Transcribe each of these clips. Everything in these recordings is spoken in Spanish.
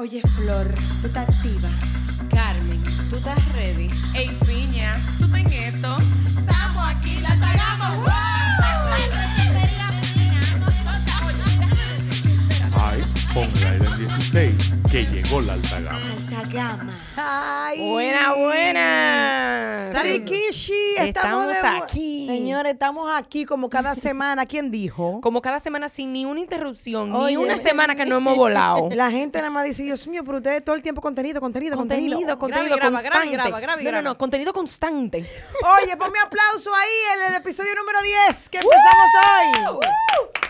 Oye, Flor, tú estás activa. Carmen, ¿tú estás ready? Ey, piña, ¿tú estás en esto? Estamos aquí, la tagama. Ay, ponga el 16, que llegó la alta gama. Gama. Ay. Buena, buena. Rikishi, estamos, Estamos de- aquí. Señores, estamos aquí como cada semana. ¿Quién dijo? Como cada semana sin ni una interrupción, Oye, ni una semana que no hemos volado. La gente nada más dice, Dios mío, pero ustedes todo el tiempo contenido, contenido, contenido. Contenido, contenido graba, constante. graba y graba, graba y no, no, no, contenido constante. Oye, ponme aplauso ahí en el episodio número 10 que empezamos hoy.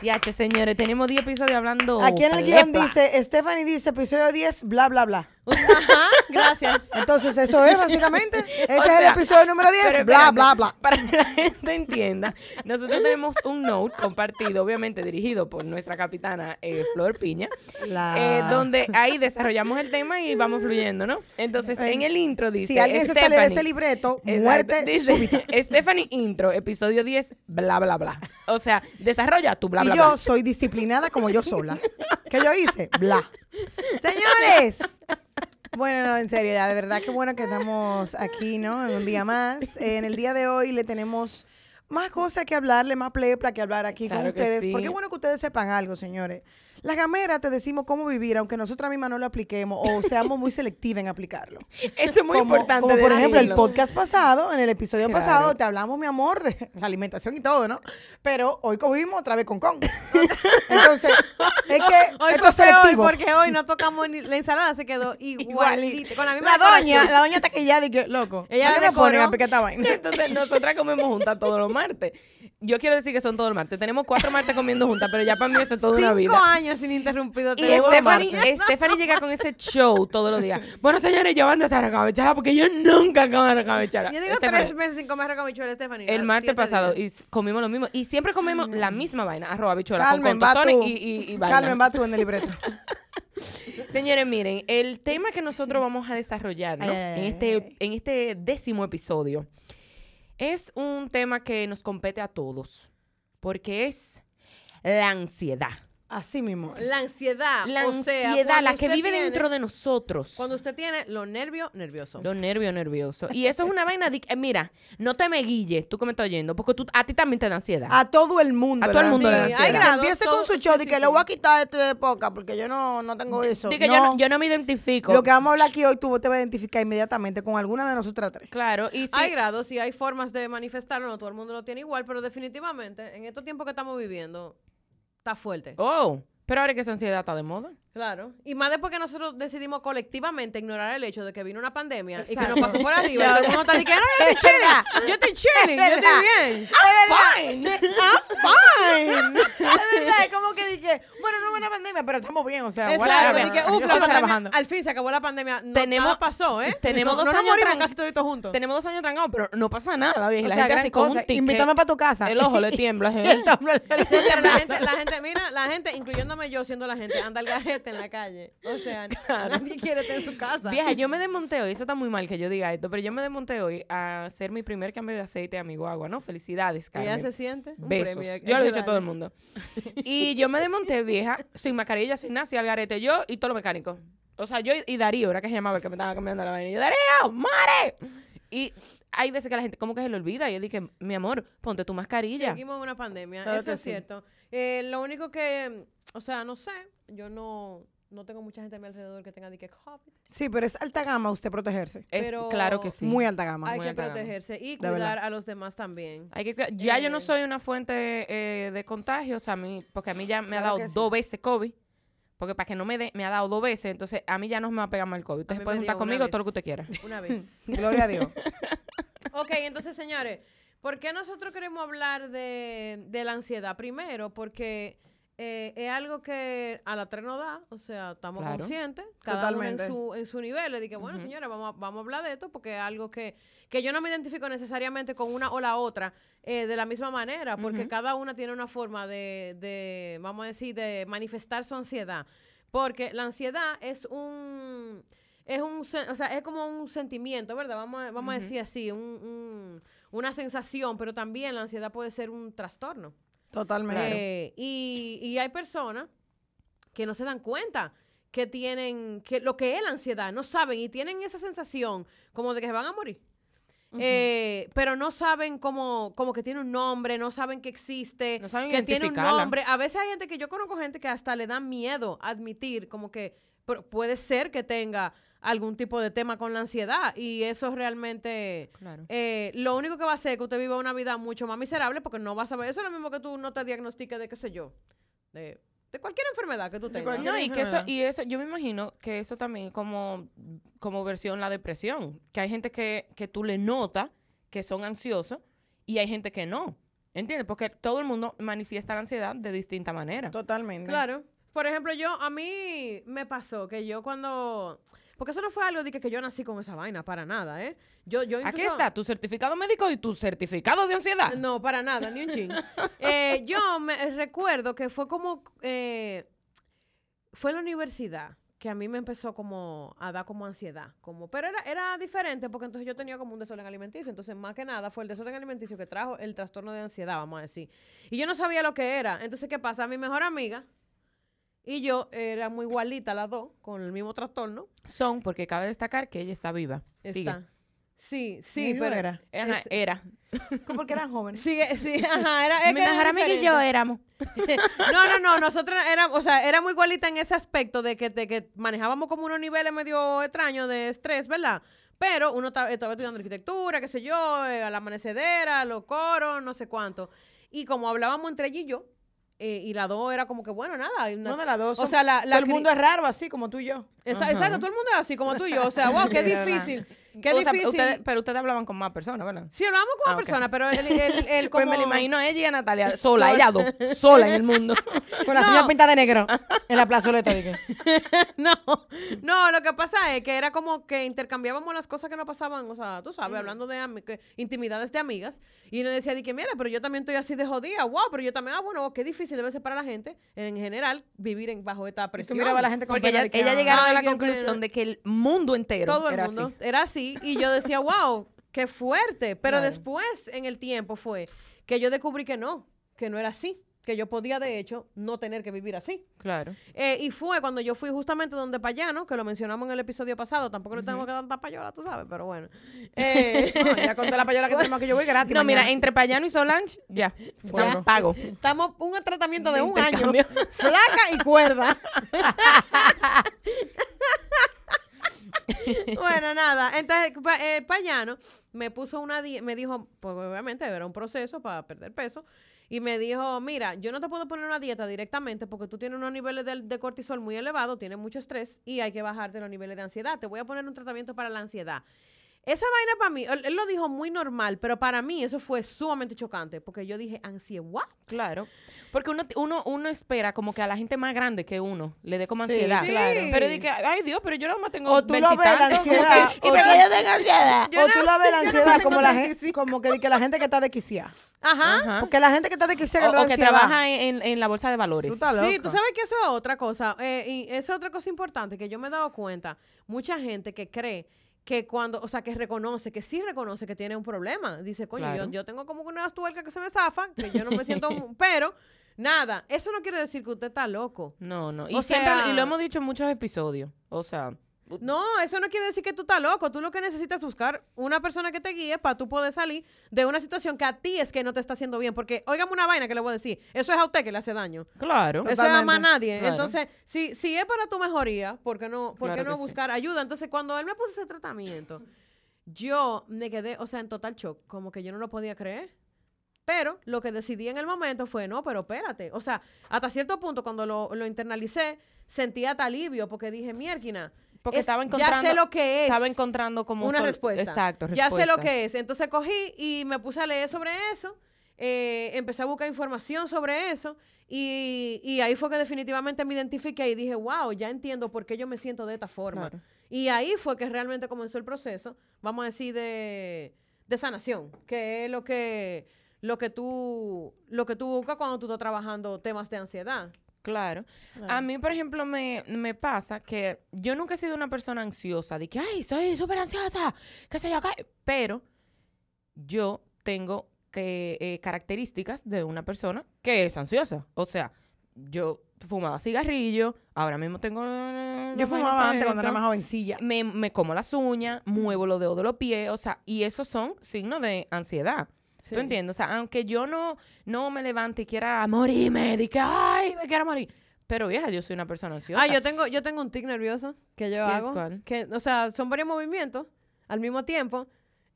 Y H, señores, tenemos 10 episodios hablando. Aquí en el guion dice, Stephanie dice episodio 10, bla, bla, bla. Ajá, gracias. Entonces, eso es básicamente. Este O es el episodio número 10, pero bla, espérate, bla, bla. Para que la gente entienda, nosotros tenemos un note compartido, obviamente dirigido por nuestra capitana eh, Flor Piña, La- eh, donde ahí desarrollamos el tema y vamos fluyendo, ¿no? Entonces, en el intro dice. Si alguien se sale de ese libreto, Exacto, muerte dice, súbita. Stephanie intro, episodio 10, bla, bla, bla. O sea, desarrolla tu bla, y bla, yo bla. soy disciplinada como yo sola. ¿Qué yo hice? Bla. Señores. Bueno, no, en serio, ya de verdad que bueno que estamos aquí, ¿no? En un día más. Eh, en el día de hoy le tenemos más cosas que hablarle, más plepla que hablar aquí Claro con ustedes. sí. Porque es bueno que ustedes sepan algo, señores. Las gameras te decimos cómo vivir, aunque nosotras mismas no lo apliquemos o seamos muy selectivas en aplicarlo. Eso es muy como, importante. Como por ejemplo el podcast pasado, en el episodio Claro. pasado, te hablamos, mi amor, de la alimentación y todo, ¿no? Pero hoy comimos otra vez con con. Entonces, es que Hoy esto es selectivo. porque hoy no tocamos ni la ensalada, se quedó igualita. Con la misma La doña, la doña está que ya dije, loco. Ella ¿para la me ponen a picar vaina? Entonces, nosotras comemos juntas todos los martes. Yo quiero decir que son todos los martes. Tenemos cuatro martes comiendo juntas, pero ya para mí eso es toda una vida. Cinco años sin interrumpido. Y Stephanie. Stephanie llega con ese show todos los días. Bueno, señores, yo ando a hacer cabechara porque yo nunca acabo de cabechara. Yo digo tres meses sin comer habichuela, Stephanie. El martes pasado y comimos lo mismo. Y siempre comemos la misma vaina. Arroz, habichuela con, Carmen, con va tostones tú. y, y, y vaina. Carmen, va tú en el libreto. Señores, miren, el tema que nosotros vamos a desarrollar en, este, en este décimo episodio es un tema que nos compete a todos, porque es la ansiedad. Así mismo. La ansiedad. La o sea, ansiedad, la que vive tiene- dentro de nosotros. Cuando usted tiene los nervios nerviosos. Los nervios nerviosos. Y eso es una vaina de... eh, mira, no te me guilles, tú que me estás oyendo, porque tú, a ti también te da ansiedad. A todo el mundo. A todo el mundo da le da ansiedad. Hay empiece grados, con su show sí, sí, que sí. le voy a quitar este de poca porque yo no, no tengo eso. Di que no. yo, no, yo no me identifico. Lo que vamos a hablar aquí hoy tú te vas a identificar inmediatamente con alguna de nosotras tres. Claro, y si... Hay grados y hay formas de manifestarlo, no todo el mundo lo tiene igual, pero definitivamente en estos tiempos que estamos viviendo está fuerte. Oh, pero ahora que esa ansiedad está de moda. Claro. Y más después que nosotros decidimos colectivamente ignorar el hecho de que vino una pandemia y que nos pasó por arriba. y todo el mundo está diciendo, no, yo estoy chilling, yo estoy chilling, yo estoy bien. Fine. I'm fine. Es verdad, es como que dije, bueno, no es una pandemia, pero estamos bien, o sea, Exacto, whatever. y que, Yo uf, la pandemia, trabajando. al fin se acabó la pandemia, no, Tenemos- nada pasó, ¿eh? tenemos no, dos no años morimos casi toditos juntos. Tenemos dos años trancados, pero no pasa nada, vieja. O La sea, gente así un tic. Invítame para tu casa. El ojo le tiembla. El la gente, la gente, mira, la gente, incluyéndome yo siendo la gente, anda al garete en la calle. O sea, nadie quiere estar en su casa. Vieja, yo me desmonté hoy, eso está muy mal que yo diga esto, pero yo me desmonté hoy a hacer mi primer cambio de aceite a mi guagua, ¿no? Felicidades, ¿Y Carmen. ya se siente? Un Besos. premio, hay Yo lo he dicho a todo el mundo. Y yo me desmonté, vieja, sin mascarilla, sin nada, sin al garete, yo y todo lo mecánico. O sea, yo y Darío, era que se llamaba el que me estaba cambiando la vaina. Y yo, Darío, ¡mare! Y hay veces que la gente como que se le olvida. Y yo dije, mi amor, ponte tu mascarilla. Seguimos en una pandemia, Claro eso es sí. cierto. Eh, lo único que, o sea, no sé, yo no, no tengo mucha gente a mi alrededor que tenga de que COVID. Sí, pero es alta gama usted protegerse. Es, pero claro que sí. Muy alta gama. Hay muy que gama. protegerse y cuidar a los demás también. Hay que, ya yo no Eh. soy una fuente eh, de contagio, o sea, a mí, porque a mí ya me ha dado sí. dos veces COVID. Porque para que no me dé, me ha dado dos veces, entonces a mí ya no me va a pegar mal el COVID. Pueden me juntar conmigo todo lo que usted quiera. Una vez. Gloria a Dios. ok, entonces, señores, ¿por qué nosotros queremos hablar de, de la ansiedad? Primero, porque eh, es algo que a la tres no da, o sea, estamos Claro. conscientes, cada Totalmente. uno en su, en su nivel. Le dije, bueno, señores, vamos a, vamos a hablar de esto porque es algo que, que yo no me identifico necesariamente con una o la otra eh, de la misma manera, porque cada una tiene una forma de, de, vamos a decir, de manifestar su ansiedad. Porque la ansiedad es un... Es un, o sea, es como un sentimiento, ¿verdad? Vamos a, vamos a decir así, un- un- una sensación, pero también la ansiedad puede ser un trastorno. Totalmente. Eh, y, y hay personas que no se dan cuenta que tienen que lo que es la ansiedad, no saben y tienen esa sensación como de que se van a morir. Eh, pero no saben cómo, como que tiene un nombre, no saben que existe, No saben que tiene un nombre. A veces hay gente que yo conozco gente que hasta le da miedo admitir como que pu- puede ser que tenga algún tipo de tema con la ansiedad y eso es realmente Claro. eh, lo único que va a hacer es que usted viva una vida mucho más miserable porque no va a saber. Eso es lo mismo que tú no te diagnostiques de qué sé yo, de, de cualquier enfermedad que tú tengas. No, y que eso, y eso, yo me imagino que eso también como, como versión la depresión. Que hay gente que, que tú le notas que son ansiosos y hay gente que no. ¿Entiendes? Porque todo el mundo manifiesta la ansiedad de distinta manera. Totalmente. Claro. Por ejemplo, yo, a mí me pasó que yo cuando... Porque eso no fue algo de que, que yo nací con esa vaina, para nada, ¿eh? Yo, yo Aquí está tu certificado médico y tu certificado de ansiedad. No, para nada, ni un ching. Eh, yo me recuerdo que fue como... eh, fue en la universidad que a mí me empezó como a dar como ansiedad. Como, pero era, era diferente porque entonces yo tenía como un desorden alimenticio. Entonces, más que nada, fue el desorden alimenticio que trajo el trastorno de ansiedad, vamos a decir. Y yo no sabía lo que era. Entonces, ¿qué pasa? Mi mejor amiga y yo éramos igualitas las dos, con el mismo trastorno. Son, porque cabe destacar que ella está viva. Sigue. Está. Sí, Mi sí, hijo pero... era. Ajá, es- era. ¿Cómo Porque eran jóvenes. Sigue, sí, ajá, era, es que era y yo éramos. No, no, no, nosotros éramos, o sea, era muy igualita en ese aspecto de que, de que manejábamos como unos niveles medio extraños de estrés, ¿verdad? Pero uno estaba, estaba estudiando arquitectura, qué sé yo, eh, a la amanecedera, los coros, no sé cuánto. Y como hablábamos entre ella y yo, eh, y la dos era como que, bueno, nada. hay una- No de las dos. O sea, la, la todo el mundo es raro, así como tú y yo. Esa-. Exacto, todo el mundo es así como tú y yo. O sea, wow, qué difícil. Qué O sea, difícil. ustedes- pero ustedes hablaban con más personas, ¿verdad? Sí, hablamos con Ah, una ok. persona, pero el, el, el como... Pues me lo imagino a ella y a Natalia sola, ella dos, sola en el mundo. Con la No. señora pinta de negro en la plazoleta. dije. No, no, lo que pasa es que era como que intercambiábamos las cosas que nos pasaban, o sea, tú sabes, hablando de intimidades de amigas, y nos decía, di que mira, pero yo también estoy así de jodida, wow, pero yo también, ah, bueno, qué difícil debe ser para la gente, en general, vivir en, bajo esta Y tú presión. mirabas a la gente con Porque ella, de que, ella ah, llegaron a la conclusión de que el mundo entero Todo el era mundo así. era así, y yo decía, wow, qué fuerte, pero Claro. después, en el tiempo, fue que yo descubrí que no, que no era así, que yo podía, de hecho, no tener que vivir así. Claro. Eh, y fue cuando yo fui justamente donde Payano, que lo mencionamos en el episodio pasado, tampoco le tengo que dar tanta payola, tú sabes, pero bueno. Eh, No, ya con toda la payola que tenemos que yo voy gratis. No, mira, entre Payano y Solange, ya. Ya. Pago. estamos un tratamiento de De un año, flaca y cuerda. bueno, nada, entonces eh, Payano me puso una me dijo, pues obviamente era un proceso para perder peso, y me dijo, mira, yo no te puedo poner una dieta directamente porque tú tienes unos niveles de, de cortisol muy elevados, tienes mucho estrés y hay que bajarte los niveles de ansiedad. Te voy a poner un tratamiento para la ansiedad. Esa vaina para mí, él, él lo dijo muy normal, pero para mí eso fue sumamente chocante porque yo dije, ansiedad, ¿what? Claro. Porque uno, uno, uno espera como que a la gente más grande que uno le dé como Sí, ansiedad. claro. Pero di que, ay Dios, pero yo nada más tengo O tú lo ves la ansiedad. Y o tú- yo tengo ansiedad. o tú la ves la ansiedad tengo como la, 35. gente, como que, que la gente que está desquiciada. Ajá. Ajá. Porque la gente que está desquiciada O, le da o que trabaja en, en la bolsa de valores. Tú Sí, tú sabes que eso es otra cosa. eh, y eso es otra cosa importante que yo me he dado cuenta. Mucha gente que cree que cuando, o sea, que reconoce, que sí reconoce que tiene un problema. Dice, coño, Claro. yo, yo tengo como unas tuercas que se me zafan, que yo no me siento, pero nada, eso no quiere decir que usted está loco. No, no. Y O siempre, sea- y lo hemos dicho en muchos episodios. O sea, No, eso no quiere decir que tú estás loco. Tú lo que necesitas es buscar una persona que te guíe para tú poder salir de una situación que a ti es que no te está haciendo bien. Porque, óigame una vaina que le voy a decir. Eso es a usted que le hace daño. claro. Eso es a más nadie. Claro. Entonces, si, si es para tu mejoría, ¿por qué no, por qué no sí. buscar ayuda? Entonces, cuando él me puso ese tratamiento, yo me quedé, o sea, en total shock, como que yo no lo podía creer. Pero lo que decidí en el momento fue, no, pero espérate. O sea, hasta cierto punto, cuando lo, lo internalicé, sentía hasta alivio, porque dije, mierquina, Porque es- estaba ya encontrando. sé lo que es Estaba encontrando como una sol- respuesta. Exacto, Ya sé lo que es. Entonces cogí y me puse a leer sobre eso. eh, empecé a buscar información sobre eso y, y ahí fue que definitivamente me identifiqué y dije, wow, ya entiendo por qué yo me siento de esta forma. Claro. Y ahí fue que realmente comenzó el proceso, vamos a decir, de, de sanación, que es lo que, lo que tú, lo que tú buscas cuando tú estás trabajando temas de ansiedad. Claro. A mí, por ejemplo, me, me pasa que yo nunca he sido una persona ansiosa, de que, ay, soy súper ansiosa, qué sé yo, qué. Pero yo tengo que, eh, características de una persona que es ansiosa. O sea, yo fumaba cigarrillo, ahora mismo tengo... Yo fumaba antes cuando era más jovencilla. Me, me como las uñas, muevo los dedos de los pies, o sea, y esos son signos de ansiedad. Sí. ¿Tú entiendes? O sea, aunque yo no, no me levante y quiera morirme, de que, ay, me quiero morir. Pero vieja, yo soy una persona ansiosa. Ah, yo tengo, yo tengo un tic nervioso que yo ¿Qué es hago. cuál? Que, o sea, son varios movimientos al mismo tiempo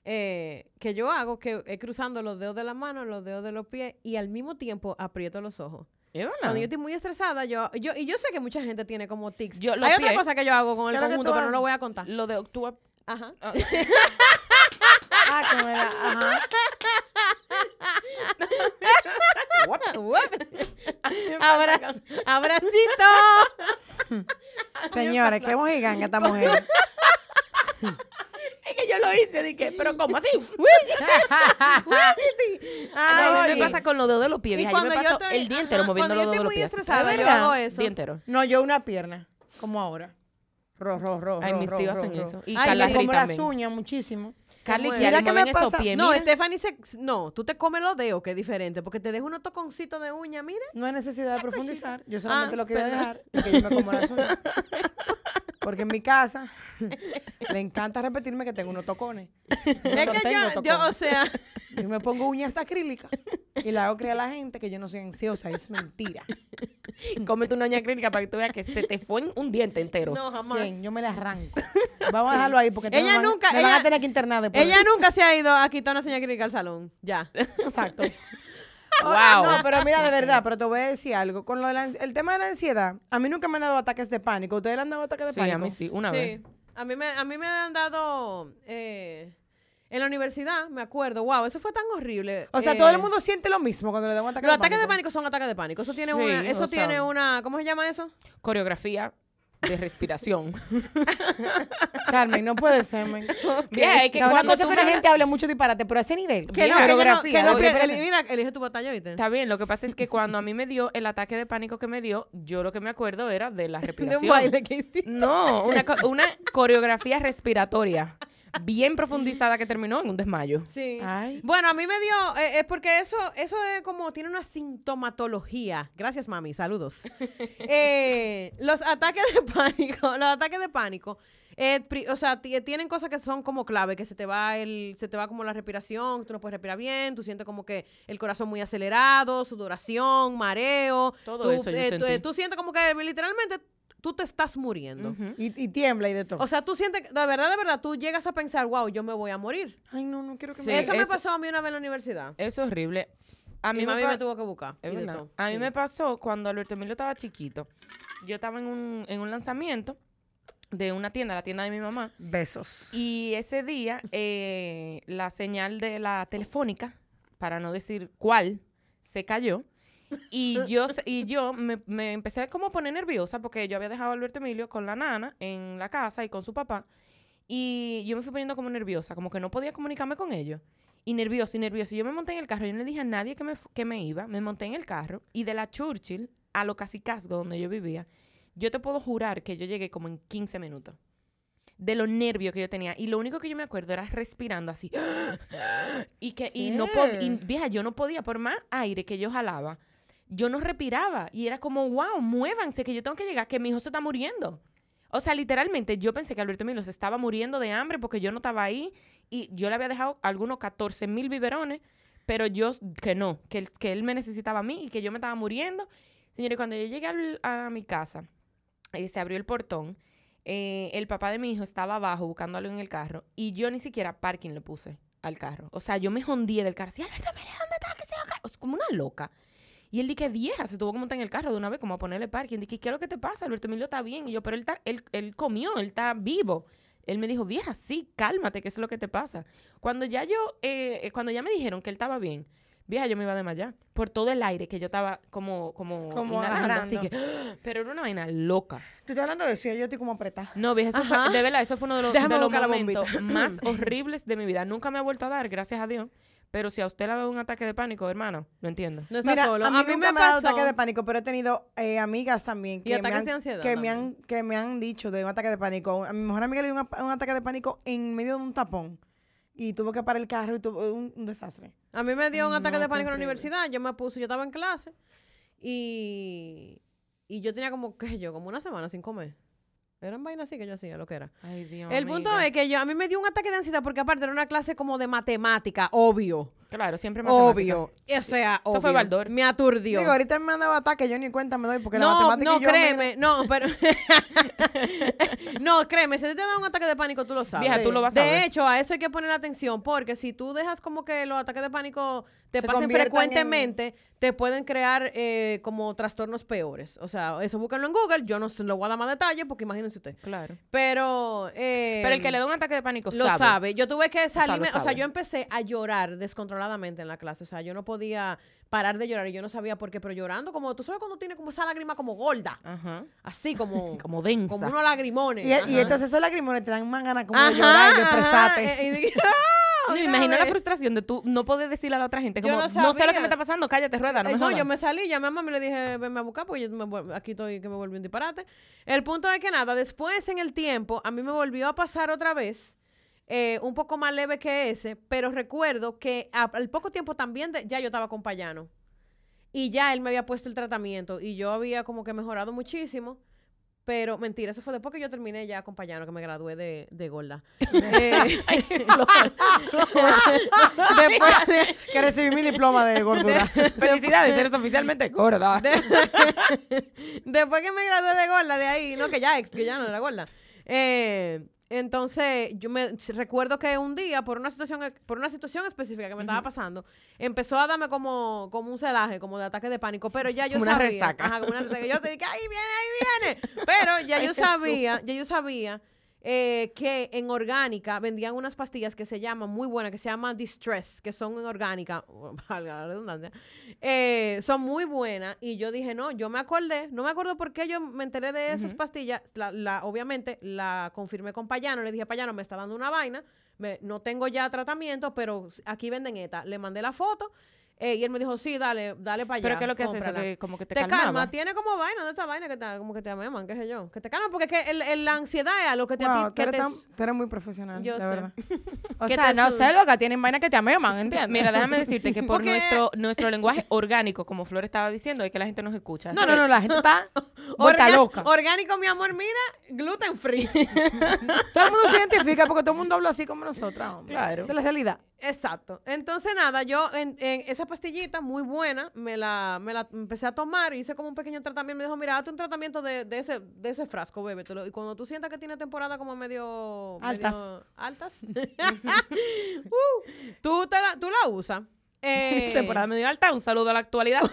eh, que yo hago, que es cruzando los dedos de la mano, los dedos de los pies y al mismo tiempo aprieto los ojos. ¿Es verdad? Cuando yo estoy muy estresada, yo, yo, y yo sé que mucha gente tiene como tics. Yo, Hay otra pies- cosa que yo hago con el ¿Qué es lo que conjunto, pero no lo voy a contar. Lo de octubre. Ajá. Ah, que me la- ajá. Abra- abracito. Señores, qué mojiganga esta mujer. Es que yo lo hice, dije, pero ¿cómo así? Ay, no, me pasa con los dedos de los pies, Y vieja. Yo me cuando yo paso estoy- el día entero ajá, moviendo cuando los yo dedos de los estoy muy pies. estresada, ¿Es yo verdad? hago eso. Día entero. No, yo una pierna, como ahora. Ro, ro, ro, Ay, ro, mis ro, tíos ro, hacen ro. eso. Y Ay, sí. Como las también. uñas muchísimo. Carly ¿Cómo y es? Mira que me esos pasa- pies. No. Stephanie se... No, tú te comes los dedos, que es diferente, porque te deja unos toconcitos de uña, mira. No hay necesidad de profundizar. Yo solamente Ah, lo quería dejar y que yo me como las uñas. Porque en mi casa le encanta repetirme que tengo unos tocones. Yo es no que tengo yo, yo, o sea... Yo me pongo uñas acrílicas y le hago creer a la gente que yo no soy ansiosa. Es mentira. Cómete una uña clínica para que tú veas que se te fue un diente entero. No, jamás. Yo me la arranco. Vamos a dejarlo ahí porque Ella van- nunca- me van ella- a tener que internar después. Ella nunca se ha ido a quitar una señal clínica al salón. Ya. Exacto. Wow. No, pero mira, de verdad, pero te voy a decir algo. Con lo de la el tema de la ansiedad, a mí nunca me han dado ataques de pánico. ¿Ustedes le han dado ataques de Sí, pánico? a mí sí, una sí. vez. A mí me, a mí me han dado... eh, en la universidad, me acuerdo, wow, eso fue tan horrible. O sea, Eh, todo el mundo siente lo mismo cuando le dan un ataque Los de ataques de pánico. pánico son ataques de pánico. Eso tiene Sí, una, eso sea- tiene una, ¿cómo se llama eso? Coreografía de respiración. Carmen, no puede ser, men. Vieja, es que O sea, una cuando cosa tú que una me- gente hable mucho disparate, pero a ese nivel. Que no, que no, coreografía. que no, Oye, que- espérate. eli- mira, elige tu batalla, ¿viste? Está bien, lo que pasa es que cuando a mí me dio el ataque de pánico que me dio, yo lo que me acuerdo era de la De respiración. un baile que hiciste. No, una, una coreografía respiratoria bien profundizada que terminó en un desmayo. Sí. Ay. Bueno, a mí me dio, eh, es porque eso, eso es como, tiene una sintomatología. Gracias, mami, saludos. Eh, los ataques de pánico, los ataques de pánico, eh, pri- o sea, ti- tienen cosas que son como clave, que se te va el, se te va como la respiración, tú no puedes respirar bien, tú sientes como que el corazón muy acelerado, sudoración, mareo. Todo tú, eso yo eh, tú, sentí. eh, tú sientes como que literalmente tú te estás muriendo. Y, y tiembla y de todo. O sea, tú sientes, que- de verdad, de verdad, tú llegas a pensar, wow, yo me voy a morir. Ay, no, no quiero que Sí, me... eso me eso- pasó a mí una vez en la universidad. Eso es horrible. A mí Mi mami me tuvo que buscar. Es y de todo. A mí Sí. me pasó cuando Alberto Emilio estaba chiquito. Yo estaba en un, en un lanzamiento de una tienda, la tienda de mi mamá. Besos. Y ese día, eh, la señal de la telefónica, para no decir cuál, se cayó. Y yo, y yo me, me empecé como a poner nerviosa porque yo había dejado a Alberto Emilio con la nana en la casa y con su papá. Y yo me fui poniendo como nerviosa, como que no podía comunicarme con ellos. Y nerviosa y nerviosa. Y yo me monté en el carro. Yo no le dije a nadie que me, que me iba. Me monté en el carro. Y de la Churchill a lo Casicasgo, donde yo vivía, yo te puedo jurar que yo llegué como en 15 minutos de los nervios que yo tenía. Y lo único que yo me acuerdo era respirando así. y que y no podía, vieja, yo no podía, por más aire que yo jalaba, yo no respiraba. Y era como, wow, muévanse, que yo tengo que llegar, que mi hijo se está muriendo. O sea, literalmente, yo pensé que Alberto Emilio se estaba muriendo de hambre porque yo no estaba ahí y yo le había dejado algunos 14 mil biberones, pero yo que no, que él, que él me necesitaba a mí y que yo me estaba muriendo. Señores, cuando yo llegué a mi casa, eh, se abrió el portón, eh, el papá de mi hijo estaba abajo buscando algo en el carro y yo ni siquiera parking le puse al carro. O sea, yo me jondí del carro. Sí, Alberto Emilio, ¿dónde está? Que se haga?" O sea, como una loca. Y él dije, vieja, se tuvo que montar en el carro de una vez, como a ponerle parking. Dije, ¿qué es lo que te pasa? Alberto Emilio está bien. Y yo, pero él, está, él, él comió, él está vivo. Él me dijo, vieja, sí, cálmate, ¿qué es lo que te pasa? Cuando ya yo, eh, eh, cuando ya me dijeron que él estaba bien, Vieja, yo me iba a desmayar. Por todo el aire que yo estaba como, como, Como inhalando, así que, pero era una vaina loca. Tú estás hablando de y yo estoy como apretada. No, vieja, eso Ajá. fue, de verdad, eso fue uno de los, de los momentos más horribles de mi vida. Nunca me ha vuelto a dar, gracias a Dios. Pero si a usted le ha dado un ataque de pánico, hermano, lo entiendo. No está Mira, solo. a mí, nunca me, ha dado pasó- ataque de pánico, pero he tenido eh, amigas también Y que, me han, de ansiedad que, me han, que me han dicho de un ataque de pánico. A mi mejor amiga le dio un, un ataque de pánico en medio de un tapón y tuvo que parar el carro y tuvo un, un desastre. A mí me dio un ataque de pánico en la universidad. Yo me puse, yo estaba en clase y, y yo tenía como, ¿qué yo? Como una semana sin comer. Eran vainas así que yo hacía, lo que era. Ay, Dios El punto amiga. es que yo, a mí me dio un ataque de ansiedad porque aparte era una clase como de matemática, obvio. Claro, siempre matemática. Obvio. O sea, Eso fue obvio. Baldor. Me aturdió. Digo, ahorita me han dado ataque, yo ni cuenta me doy porque la matemática no, y yo, créeme, no, pero no, créeme, si te da un ataque de pánico, tú lo sabes. Vieja, tú lo vas a de hecho, a eso hay que poner atención, porque si tú dejas como que los ataques de pánico te Se pasen frecuentemente, te pueden crear eh, como trastornos peores. O sea, eso búsquenlo en Google, yo no lo voy a dar más detalles porque imagínense usted. Claro. Pero... eh, Pero el que le da un ataque de pánico lo sabe. Yo tuve que salirme, o sea, sabe. yo empecé a llorar descontroladamente en la clase. O sea, yo no podía parar de llorar y yo no sabía por qué, pero llorando como, tú sabes cuando tiene como esa lágrima como gorda, Ajá. así como, Como densa. como unos lagrimones. Y, entonces esos lagrimones te dan más ganas como de llorar y de expresarte. eh, y dije, No, "Ah, me imagino la vez". frustración de tú no poder decirle a la otra gente como, no no, sé lo que me está pasando, cállate, rueda, no Eh, me no, jodas". yo me salí, llamé a mamá y le dije, venme a buscar porque yo me aquí estoy que me volvió un disparate. El punto es que nada, después en el tiempo, a mí me volvió a pasar otra vez, eh, un poco más leve que ese, pero recuerdo que a- al poco tiempo también de- ya yo estaba con Payano. Y ya él me había puesto el tratamiento y yo había como que mejorado muchísimo. Pero mentira, eso fue después que yo terminé ya con Payano, que me gradué de, de gorda. Eh, Después de que recibí mi diploma de gordura. Felicidades, eres oficialmente gorda. Después que me gradué de gorda, de ahí, no, que ya, ex- que ya no era gorda. Eh, entonces, yo me recuerdo que un día, por una situación, por una situación específica que me estaba pasando, empezó a darme como, como un celaje, como de ataque de pánico, pero ya yo Como una sabía. resaca. Ajá, como una resaca. Yo dije, ahí viene, ahí viene. Pero ya Ay, yo Jesús. sabía, ya yo sabía eh, que en orgánica vendían unas pastillas que se llaman, muy buenas, que se llaman Distress, que son en orgánica, valga la redundancia, eh, son muy buenas. Y yo dije, no, yo me acordé, no me acuerdo por qué yo me enteré de esas pastillas. La, la- obviamente la confirmé con Payano, le dije, Payano, me está dando una vaina, me- no tengo ya tratamiento, pero aquí venden esta. Le mandé la foto. Eh, y él me dijo, sí, dale, dale para allá. Pero ¿qué es lo que hace eso? cómprala". Que como que te, Te calmaba. calma, tiene como vaina de esa vaina que te, como que te ameman, qué sé yo. Que te calma porque es que el- el- la ansiedad es a lo que te... a ti- Wow, tú, que eres te tan- tú eres muy profesional, Yo de sé. verdad. O Que sea, te no sé, loca, tienen vaina que te ameman, ¿entiendes? Mira, déjame decirte que por Porque- nuestro, nuestro lenguaje orgánico, como Flor estaba diciendo, es que la gente nos escucha. No, no, que- no, la gente está Orga- loca. Orgánico, mi amor, mira, gluten free. Todo el mundo se identifica porque todo el mundo habla así como nosotras, hombre. Claro. De la realidad. Exacto. Entonces, nada, yo en, en esa pastillita muy buena, me la, me la empecé a tomar, hice como un pequeño tratamiento. Me dijo, mira, hazte un tratamiento de, de ese, de ese frasco, bébetelo. Y cuando tú sientas que tiene temporada como medio... Altas. medio altas. uh, tú, te la, tú la usas. Eh, Temporada medio alta, un saludo a la actualidad.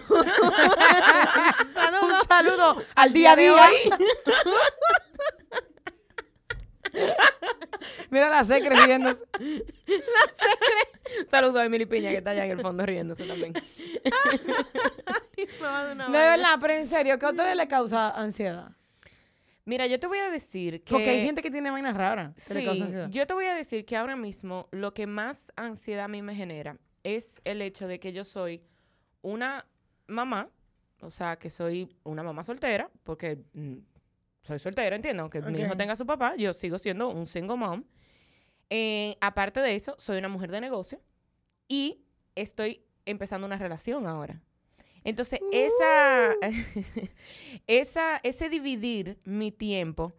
Un saludo al día a de día. hoy. Mira la secre riéndose. saludo a Emily Piña, que está allá en el fondo riéndose también. una De verdad, pero en serio, ¿qué a ustedes les causa ansiedad? Mira, yo te voy a decir que... Porque hay gente que tiene vainas raras que le Sí, causa ansiedad. yo te voy a decir que ahora mismo lo que más ansiedad a mí me genera es el hecho de que yo soy una mamá, o sea, que soy una mamá soltera, porque mm, soy soltera, entiendo, aunque mi hijo tenga su papá, yo sigo siendo un single mom. Eh, aparte de eso, soy una mujer de negocio y estoy empezando una relación ahora. Entonces, esa, esa, ese dividir mi tiempo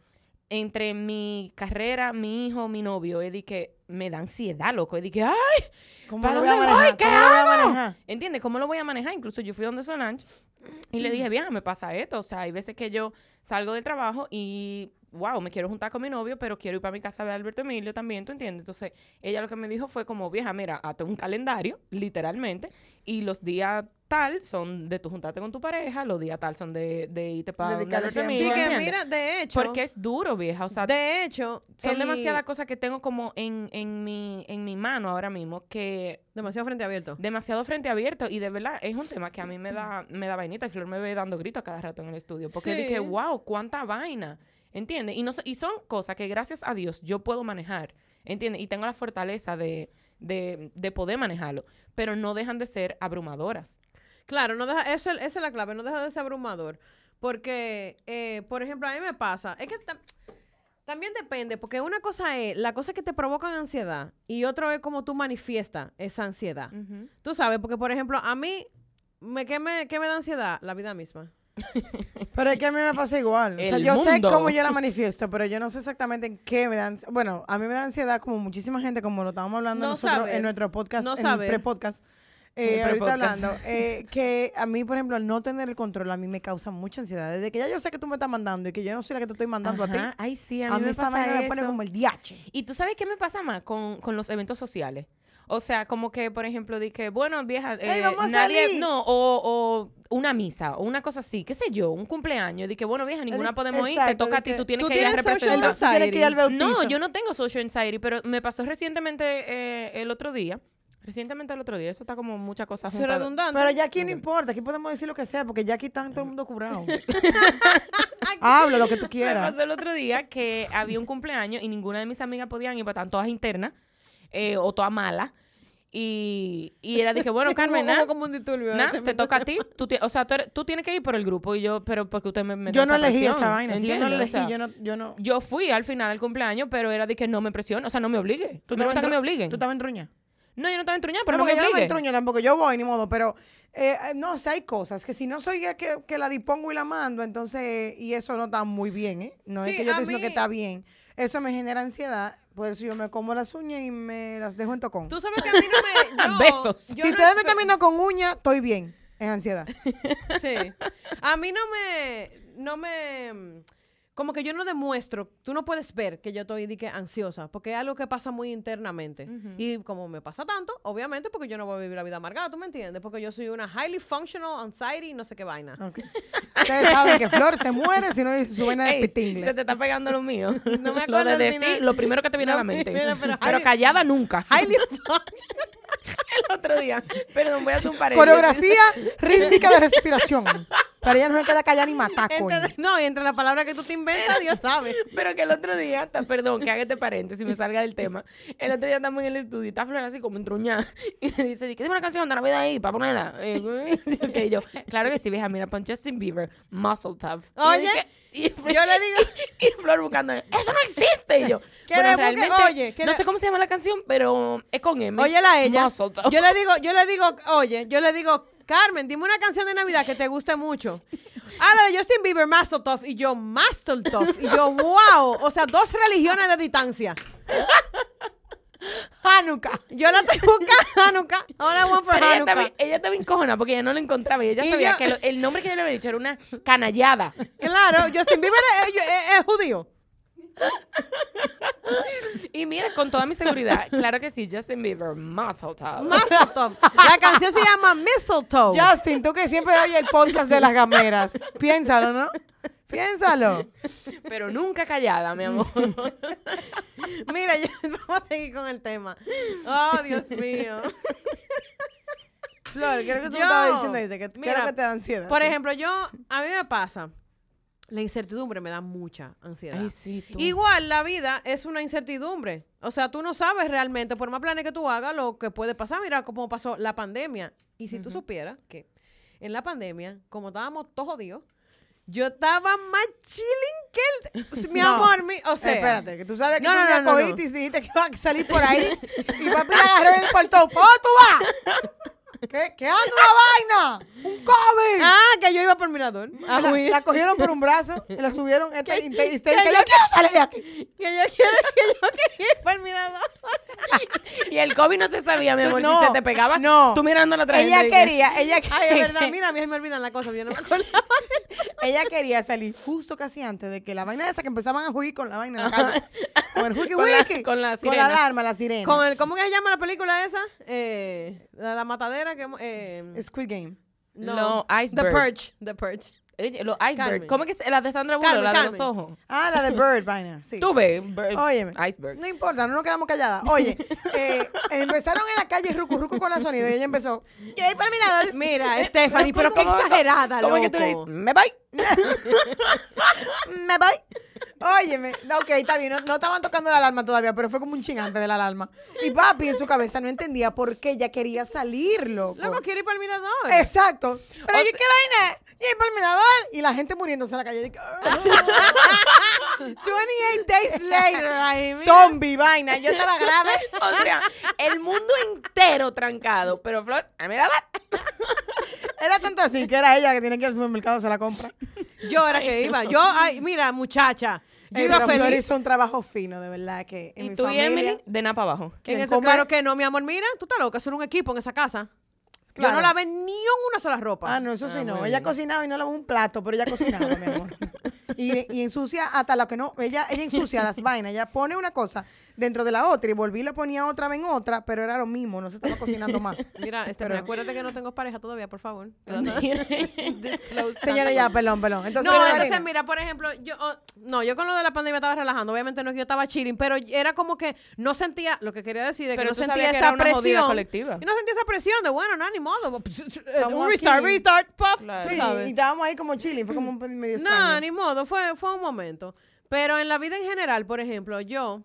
entre mi carrera, mi hijo, mi novio, es de que me da ansiedad, loco. Es de que, ¡ay! ¿Cómo ¿Para lo voy a voy? manejar? ¿Qué ¿Cómo lo voy a hago? manejar? ¿Entiendes? ¿Cómo lo voy a manejar? Incluso yo fui donde Solange y le dije, vieja, me pasa esto. O sea, hay veces que yo salgo del trabajo y wow, me quiero juntar con mi novio, pero quiero ir para mi casa a ver a Alberto Emilio también, ¿tú entiendes? Entonces, ella lo que me dijo fue como, vieja, mira, hazte un calendario, literalmente, y los días tal son de tu juntarte con tu pareja, los días tal son de, de irte para donde Alberto tiempo. Sí, Emilio, que mira, de hecho, Porque es duro, vieja, o sea, de hecho, son el- demasiadas cosas que tengo como en, en, mi, en mi mano ahora mismo que demasiado frente abierto. demasiado frente abierto y de verdad es un tema que a mí me da, me da vainita y Flor me ve dando gritos a cada rato en el estudio porque Sí. dije, wow, cuánta vaina, ¿entiendes? Y, no, y son cosas que gracias a Dios yo puedo manejar, ¿entiendes? Y tengo la fortaleza de, de, de poder manejarlo, pero no dejan de ser abrumadoras. Claro, no deja, esa, es- esa es la clave, no deja de ser abrumador. Porque, eh, por ejemplo, a mí me pasa, es que tam- también depende, porque una cosa es la cosa que te provocan ansiedad y otro es como tú manifiestas esa ansiedad. Ujú. Tú sabes, porque, por ejemplo, a mí, me, ¿qué, me, ¿qué me da ansiedad? La vida misma. Pero es que a mí me pasa igual. O sea, yo sé cómo yo la manifiesto, pero yo no sé exactamente en qué me dan. Bueno, a mí me da ansiedad como muchísima gente, como lo estábamos hablando No nosotros saber. en nuestro podcast, No en el pre-podcast. Eh, ahorita hablando, eh, que a mí, por ejemplo, al no tener el control, a mí me causa mucha ansiedad. Desde que ya yo sé que tú me estás mandando y que yo no soy la que te estoy mandando a ti, Ay, sí, a a mí, mí me esa pasa vaina me pone como el diache. Y tú sabes qué me pasa más con, con los eventos sociales. O sea, como que, por ejemplo, di que, bueno, vieja, ¡Ey, eh, vamos a nadie, salir! no, o, o una misa, o una cosa así, qué sé yo, un cumpleaños, di que, bueno, vieja, ninguna podemos ir, te toca a ti, tú tienes tú que ir a representar. Tú tienes que ir al bautizo. No, yo no tengo social anxiety, pero me pasó recientemente eh, el otro día, recientemente el otro día, eso está como muchas cosas juntas. redundante. Pero ya aquí no importa, aquí podemos decir lo que sea, porque ya aquí está todo el mundo curado. Habla lo que tú Me quieras. pasó el otro día que había un cumpleaños y ninguna de mis amigas podían ir, porque estaban todas internas eh, o todas malas. Y, y era, dije, bueno, Carmen, nada, como un disturbio. Nah, este te toca a ti. Tú o sea, tú, eres- tú tienes que ir por el grupo y yo, pero porque usted me metió Yo no esa elegí presión, esa vaina. Si yo no ¿entiendes? O elegí, sea, yo no, yo no. yo fui al final al cumpleaños, pero era de que no me presione, o sea, no me obligue. ¿Tú me gusta estabas que me obliguen. ¿Tú estabas entruña? No, yo no estaba entruñada, Pero pero no, porque me yo no me obligue. entruño tampoco, yo voy, ni modo, pero eh, eh, no sé, hay cosas que si no soy yo que, que la dispongo y la mando, entonces, y eso no está muy bien, ¿eh? No Sí, es que yo te digo que está bien. Eso me genera ansiedad, por eso yo me como las uñas y me las dejo en tocón. Tú sabes que a mí no me... yo- Besos. yo si no ustedes me con uñas, estoy bien, en ansiedad. Sí. A mí no me, no me, como que yo no demuestro, tú no puedes ver que yo estoy di que, ansiosa, porque es algo que pasa muy internamente. Y como me pasa tanto, obviamente, porque yo no voy a vivir la vida amargada, ¿tú me entiendes? Porque yo soy una highly functional anxiety y no sé qué vaina. Ustedes saben que Flor se muere si no dice su vaina de pitingle. se te está pegando lo mío. No me lo acuerdo de el decir, lo primero que te viene a la mente. mira, pero pero highly- callada nunca. Highly functional. el otro día. Perdón, voy a hacer un paréntesis. Coreografía rítmica de respiración. Pero ella no se queda callada ni matar, coño. Entre- no, y entre las palabras que tú te inventas, Dios sabe. Pero que el otro día, ta- perdón, que haga este paréntesis, me salga del tema. El otro día estamos en el estudio y está Flor así como entruñada. Y me dice, ¿qué es una canción de Navidad ahí para ponerla? Ok, yo, claro que sí, vieja, mira, pon Justin Bieber, Muscle Tough. Y Oye, y yo le digo- Y, Flor buscando, eso no existe. Y yo, bueno, busque- realmente, oye, no le- sé cómo se llama la canción, pero es con M. Óyela a ella. Muscle Tough. Yo le digo, yo le digo, oye, yo le digo, Carmen, dime una canción de Navidad que te guste mucho. Ah, la de Justin Bieber, Mazeltov. Y yo, Mazeltov. Y yo, wow. O sea, dos religiones de distancia. Hanukkah. Yo la estoy buscando, Hanukkah. Ahora for Pero ella estaba, Hanukkah. ella estaba encojona porque ella no lo encontraba y ella Y sabía yo- que lo- el nombre que yo le había dicho era una canallada. Claro, Justin Bieber es, es- es judío. Y mira, con toda mi seguridad, claro que sí, Justin Bieber, Muscle Top. Mazeltov. La canción se llama Mistletoe. Justin, tú que siempre oyes el podcast de las gameras. Piénsalo, ¿no? Piénsalo. Pero nunca callada, mi amor. Mira, yo- vamos a seguir con el tema. Oh, Dios mío. Flor, ¿qué es lo que tú Yo- estabas diciendo es mira, que te da ansiedad? Por ejemplo, yo, a mí me pasa, la incertidumbre me da mucha ansiedad. Ay, sí, tú. Igual la vida es una incertidumbre. O sea, tú no sabes realmente, por más planes que tú hagas, lo que puede pasar. Mira cómo pasó la pandemia. Y si tú supieras que en la pandemia, como estábamos todos jodidos, yo estaba más chilling que el... Mi No. amor, mi, o sea... Espérate, que tú sabes que No, tú no, no, no, cogiste no. y dijiste que ibas a salir por ahí y papi agarró en el portón. ¿Cómo tú vas? ¿Qué, ¿Qué anda una vaina? ¡Un COVID! Ah, que yo iba por mirador. a la, la cogieron por un brazo y la subieron este, te- que que yo- yo quiero salir de aquí. Que yo quiero que yo quería ir por mirador. Y el COVID no se sabía, mi amor, No, si se te pegaba. no. Tú mirando la Ella tragedia. quería, ella Ay, es verdad, mira, a mí se me olvidan las cosas, yo no me acuerdo. Ella quería salir justo casi antes de que la vaina esa que empezaban a jugar con la vaina en la calle. Con el juiki Con la- wiki. con la Con sirena. la alarma, la sirena. Con el, ¿Cómo que se llama la película esa? Eh, la, la matadera que... Eh, Squid Game. No, The Iceberg. Purge. The Purge. Oye, Los iceberg. Carmen. ¿Cómo es que es? La de Sandra Bullock, Carmen, la de los ojos. Ah, la de Bird, vaina. Sí. Tú ves, Bird- Óyeme. Iceberg. No importa, no nos quedamos calladas. Oye, eh, empezaron en la calle Rucu Rucu con la sonido y ella empezó. Y ahí para el mirador. Mira, Stephanie, pero qué ¿Cómo- exagerada, ¿Cómo loco. es que tú le dices? Me voy. Me voy. Óyeme, ok, está bien, no, no estaban tocando la alarma todavía, pero fue como un chingante de la alarma. Y papi en su cabeza no entendía por qué ella quería salir, loco. Loco, quiere ir para el mirador. Exacto. Pero O yo, sea- ¿qué vaina? Y ahí para el mirador. Y la gente muriéndose en la calle. Dije, "Ah". 28 days later, ahí. Zombie, vaina. Yo estaba grave. O sea, el mundo entero trancado. Pero Flor, a mirar. Era tanto así que era ella que tiene que ir al supermercado se la compra. Yo era que iba. Yo, ay, mira, muchacha. Yo iba pero Flor feliz. hizo un trabajo fino, de verdad, que en Y mi tú y familia... Emily, de nada para abajo. Claro que no, mi amor. Mira, tú estás loca. Eso era un equipo en esa casa. Yo Claro. no lavé ni una sola ropa. Ah, no, eso sí Ah, no. muy Ella bien. cocinaba y no lavó un plato, pero ella cocinaba, mi amor. Y, y ensucia hasta lo que no. Ella, ella ensucia las vainas. Ella pone una cosa dentro de la otra y volví y la ponía otra vez en otra, pero era lo mismo, no se estaba cocinando más. Mira, este, Pero- acuérdate que no tengo pareja todavía, por favor. Señora, ya, perdón, perdón. Entonces, no, entonces mira, por ejemplo, yo oh, no, yo con lo de la pandemia estaba relajando, obviamente no es que yo estaba chilling, pero era como que no sentía, lo que quería decir es Pero que no sentía que esa presión. colectiva. Y no sentía esa presión de bueno, no, ni modo. Estamos Un restart, aquí. restart, puff, Claro. Sí, sabes. y estábamos ahí como chilling, fue como un medio No, extraño. ni modo, fue, fue un momento. Pero en la vida en general, por ejemplo, yo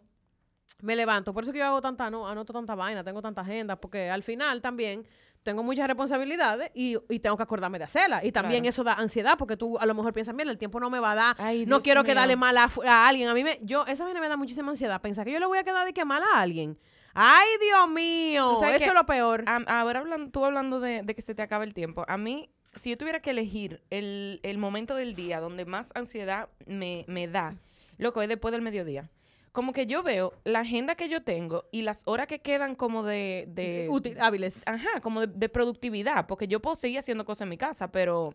me levanto, por eso que yo hago tanta, no, anoto tanta vaina, tengo tanta agenda, porque al final también tengo muchas responsabilidades y, y tengo que acordarme de hacerlas. Y también Claro. eso da ansiedad, porque tú a lo mejor piensas, mira, el tiempo no me va a dar, Ay, no quiero mío. quedarle mal a, alguien. A mí me, yo, esa vaina me da muchísima ansiedad, pensar que yo le voy a quedar de que mal a alguien. Ay, Dios mío, eso que es lo peor. Ahora hablan, tú hablando de, de que se te acaba el tiempo. A mí, si yo tuviera que elegir el, el momento del día donde más ansiedad me, me da, loco, es después del mediodía. Como que yo veo la agenda que yo tengo y las horas que quedan como de... de Útil, hábiles. Ajá, como de, de productividad, porque yo puedo seguir haciendo cosas en mi casa, pero